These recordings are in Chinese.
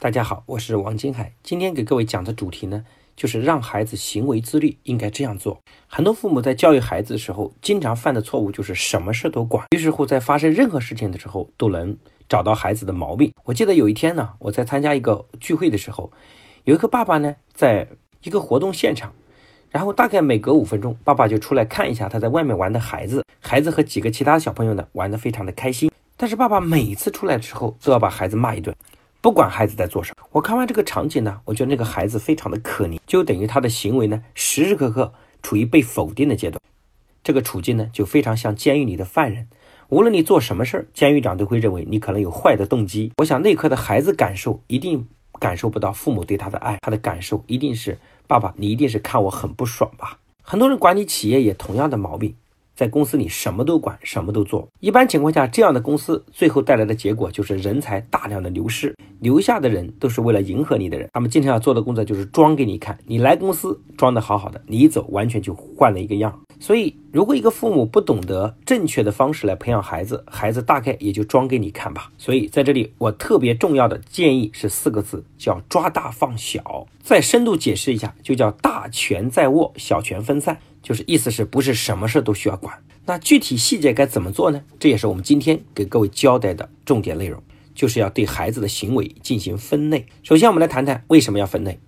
大家好，我是王金海。今天给各位讲的主题呢，就是让孩子行为自律应该这样做。很多父母在教育孩子的时候，经常犯的错误就是什么事都管，于是乎在发生任何事情的时候，都能找到孩子的毛病。我记得有一天呢，我在参加一个聚会的时候，有一个爸爸呢，在一个活动现场，然后大概每隔五分钟，爸爸就出来看一下他在外面玩的孩子，孩子和几个其他小朋友呢玩得非常的开心。但是爸爸每次出来的时候都要把孩子骂一顿，不管孩子在做什么。我看完这个场景呢，我觉得那个孩子非常的可怜，就等于他的行为呢时时刻刻处于被否定的阶段。这个处境呢就非常像监狱里的犯人，无论你做什么事儿，监狱长都会认为你可能有坏的动机。我想那刻的孩子感受一定感受不到父母对他的爱，他的感受一定是爸爸，你一定是看我很不爽吧？很多人管理企业也同样的毛病。在公司里什么都管，什么都做。一般情况下，这样的公司最后带来的结果就是人才大量的流失，留下的人都是为了迎合你的人。他们经常要做的工作就是装给你看，你来公司装的好好的，你一走完全就换了一个样。所以，如果一个父母不懂得正确的方式来培养孩子，孩子大概也就装给你看吧。所以，在这里我特别重要的建议是四个字，叫抓大放小。再深度解释一下，就叫大权在握，小权分散。就是意思是不是什么事都需要管？那具体细节该怎么做呢？这也是我们今天给各位交代的重点内容，就是要对孩子的行为进行分类。首先，我们来谈谈为什么要分类。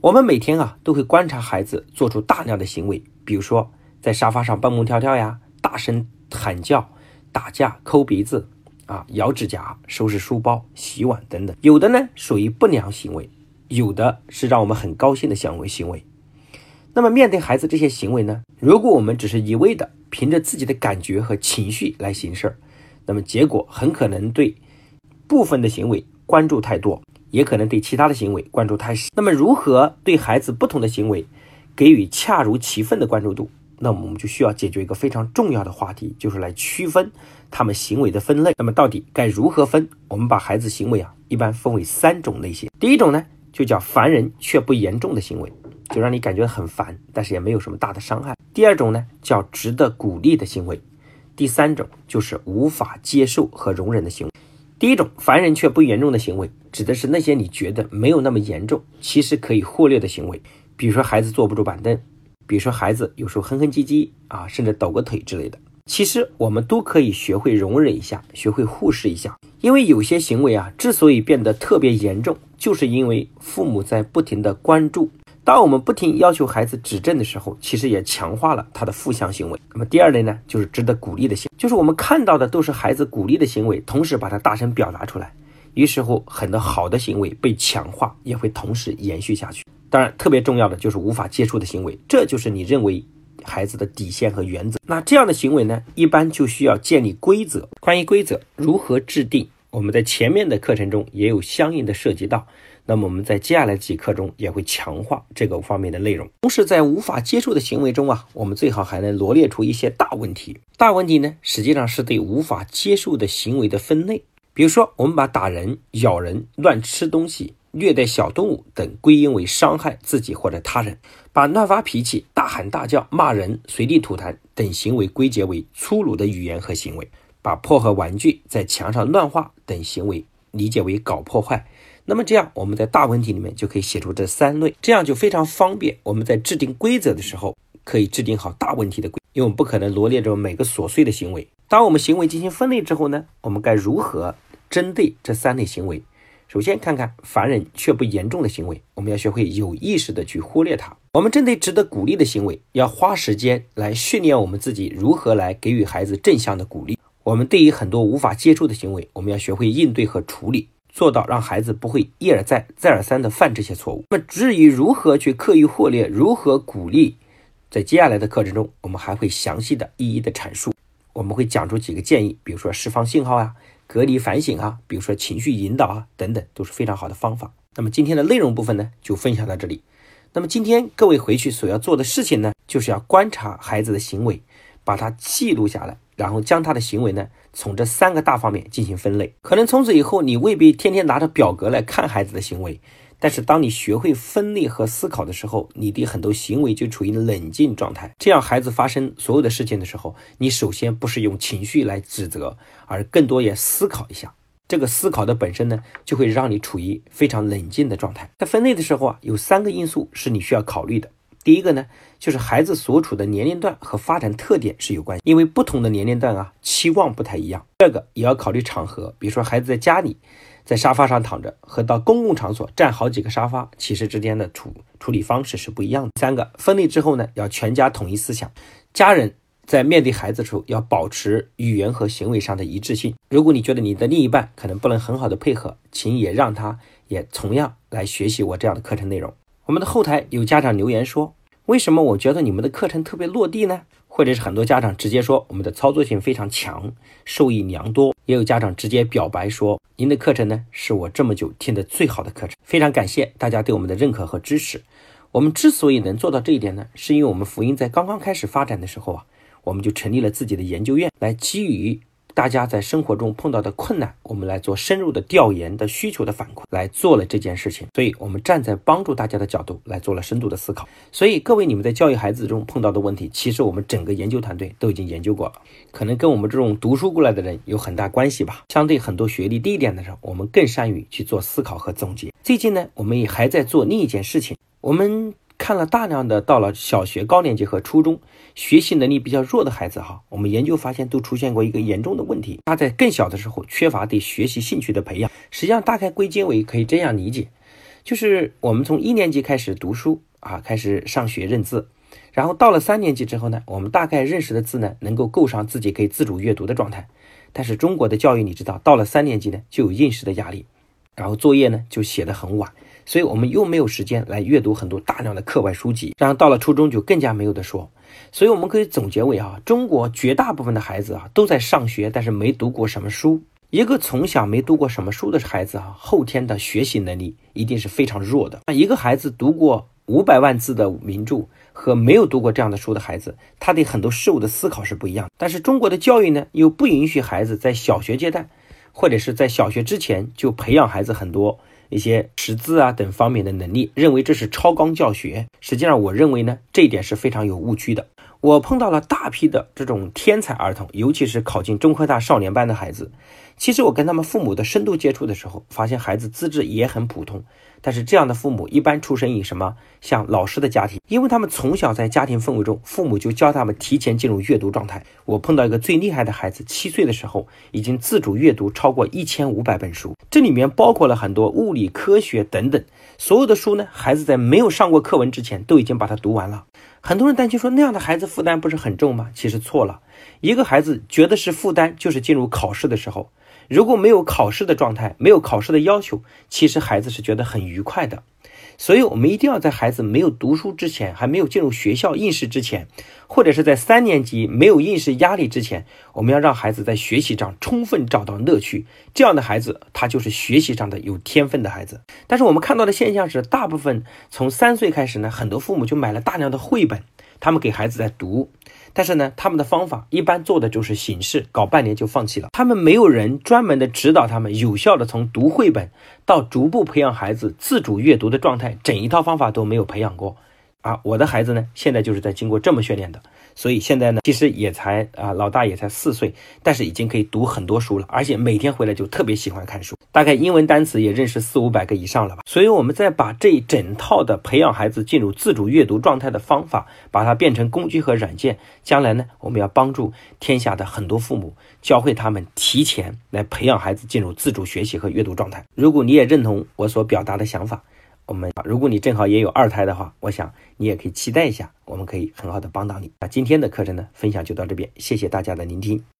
我们每天啊都会观察孩子做出大量的行为，比如说在沙发上蹦蹦跳跳呀，大声喊叫、打架、抠鼻子啊、咬指甲、收拾书包、洗碗等等。有的呢属于不良行为，有的是让我们很高兴的行为行为。那么面对孩子这些行为呢？如果我们只是一味的凭着自己的感觉和情绪来行事儿，那么结果很可能对部分的行为关注太多，也可能对其他的行为关注太少。那么如何对孩子不同的行为给予恰如其分的关注度？那么我们就需要解决一个非常重要的话题，就是来区分他们行为的分类。那么到底该如何分？我们把孩子行为啊一般分为三种类型。第一种呢，就叫烦人却不严重的行为。就让你感觉很烦，但是也没有什么大的伤害。第二种呢，叫值得鼓励的行为；第三种就是无法接受和容忍的行为。第一种烦人却不严重的行为，指的是那些你觉得没有那么严重，其实可以忽略的行为。比如说孩子坐不住板凳，比如说孩子有时候哼哼唧唧啊，甚至抖个腿之类的。其实我们都可以学会容忍一下，学会忽视一下。因为有些行为啊，之所以变得特别严重，就是因为父母在不停的关注。当我们不停要求孩子指正的时候，其实也强化了他的负向行为。那么第二类呢，就是值得鼓励的行为，就是我们看到的都是孩子鼓励的行为，同时把它大声表达出来，于是乎很多好的行为被强化，也会同时延续下去。当然，特别重要的就是无法接触的行为，这就是你认为孩子的底线和原则。那这样的行为呢，一般就需要建立规则。关于规则如何制定，我们在前面的课程中也有相应的涉及到。那么我们在接下来几课中也会强化这个方面的内容。同时，在无法接受的行为中啊，我们最好还能罗列出一些大问题。大问题呢，实际上是对无法接受的行为的分类。比如说，我们把打人、咬人、乱吃东西、虐待小动物等归因为伤害自己或者他人；把乱发脾气、大喊大叫、骂人、随地吐痰等行为归结为粗鲁的语言和行为；把破坏玩具、在墙上乱画等行为理解为搞破坏。那么这样，我们在大问题里面就可以写出这三类，这样就非常方便。我们在制定规则的时候，可以制定好大问题的规，因为我们不可能罗列着每个琐碎的行为。当我们行为进行分类之后呢，我们该如何针对这三类行为？首先看看烦人却不严重的行为，我们要学会有意识的去忽略它。我们针对值得鼓励的行为，要花时间来训练我们自己如何来给予孩子正向的鼓励。我们对于很多无法接触的行为，我们要学会应对和处理。做到让孩子不会一而再、再而三的犯这些错误。那么，至于如何去刻意忽略，如何鼓励，在接下来的课程中，我们还会详细的一一的阐述。我们会讲出几个建议，比如说释放信号啊，隔离反省啊，比如说情绪引导啊，等等，都是非常好的方法。那么今天的内容部分呢，就分享到这里。那么今天各位回去所要做的事情呢，就是要观察孩子的行为，把它记录下来。然后将他的行为呢，从这三个大方面进行分类。可能从此以后，你未必天天拿着表格来看孩子的行为，但是当你学会分类和思考的时候，你的很多行为就处于冷静状态。这样，孩子发生所有的事情的时候，你首先不是用情绪来指责，而更多也思考一下。这个思考的本身呢，就会让你处于非常冷静的状态。在分类的时候啊，有三个因素是你需要考虑的。第一个呢，就是孩子所处的年龄段和发展特点是有关系，因为不同的年龄段啊，期望不太一样。第二个也要考虑场合，比如说孩子在家里，在沙发上躺着，和到公共场所占好几个沙发，其实之间的处处理方式是不一样的。三个，分类之后呢，要全家统一思想，家人。在面对孩子的时候，要保持语言和行为上的一致性。如果你觉得你的另一半可能不能很好的配合，请也让他也同样来学习我这样的课程内容。我们的后台有家长留言说：“为什么我觉得你们的课程特别落地呢？”或者是很多家长直接说我们的操作性非常强，受益良多。也有家长直接表白说：“您的课程呢，是我这么久听的最好的课程。”非常感谢大家对我们的认可和支持。我们之所以能做到这一点呢，是因为我们福音在刚刚开始发展的时候啊。我们就成立了自己的研究院，来基于大家在生活中碰到的困难，我们来做深入的调研的需求的反馈，来做了这件事情。所以，我们站在帮助大家的角度来做了深度的思考。所以，各位你们在教育孩子中碰到的问题，其实我们整个研究团队都已经研究过了，可能跟我们这种读书过来的人有很大关系吧。相对很多学历低一点的人，我们更善于去做思考和总结。最近呢，我们也还在做另一件事情，我们。看了大量的到了小学高年级和初中学习能力比较弱的孩子哈，我们研究发现都出现过一个严重的问题，他在更小的时候缺乏对学习兴趣的培养。实际上大概归结为可以这样理解，就是我们从一年级开始读书啊，开始上学认字，然后到了三年级之后呢，我们大概认识的字呢能够够上自己可以自主阅读的状态。但是中国的教育你知道，到了三年级呢就有应试的压力，然后作业呢就写得很晚。所以我们又没有时间来阅读很多大量的课外书籍，然后到了初中就更加没有的说。所以我们可以总结为啊，中国绝大部分的孩子啊都在上学，但是没读过什么书。一个从小没读过什么书的孩子啊，后天的学习能力一定是非常弱的。那一个孩子读过五百万字的名著和没有读过这样的书的孩子，他对很多事物的思考是不一样。但是中国的教育呢，又不允许孩子在小学阶段或者是在小学之前就培养孩子很多。一些识字啊等方面的能力，认为这是超纲教学。实际上，我认为呢，这一点是非常有误区的。我碰到了大批的这种天才儿童，尤其是考进中科大少年班的孩子。其实我跟他们父母的深度接触的时候，发现孩子资质也很普通。但是这样的父母一般出生于什么像老师的家庭，因为他们从小在家庭氛围中，父母就教他们提前进入阅读状态。我碰到一个最厉害的孩子，七岁的时候已经自主阅读超过一千五百本书，这里面包括了很多物理、科学等等，所有的书呢，孩子在没有上过课文之前都已经把它读完了。很多人担心说那样的孩子负担不是很重吗？其实错了，一个孩子觉得是负担，就是进入考试的时候。如果没有考试的状态，没有考试的要求，其实孩子是觉得很愉快的。所以，我们一定要在孩子没有读书之前，还没有进入学校应试之前，或者是在三年级没有应试压力之前，我们要让孩子在学习上充分找到乐趣。这样的孩子，他就是学习上的有天分的孩子。但是，我们看到的现象是，大部分从三岁开始呢，很多父母就买了大量的绘本，他们给孩子在读。但是呢，他们的方法一般做的就是形式，搞半年就放弃了。他们没有人专门的指导他们，有效的从读绘本到逐步培养孩子自主阅读的状态，整一套方法都没有培养过。啊，我的孩子呢，现在就是在经过这么训练的。所以现在呢，其实也才啊，老大也才四岁，但是已经可以读很多书了，而且每天回来就特别喜欢看书，大概英文单词也认识四五百个以上了吧。所以，我们再把这一整套的培养孩子进入自主阅读状态的方法，把它变成工具和软件，将来呢，我们要帮助天下的很多父母，教会他们提前来培养孩子进入自主学习和阅读状态。如果你也认同我所表达的想法。我们，如果你正好也有二胎的话，我想你也可以期待一下，我们可以很好的帮到你。那今天的课程呢，分享就到这边，谢谢大家的聆听。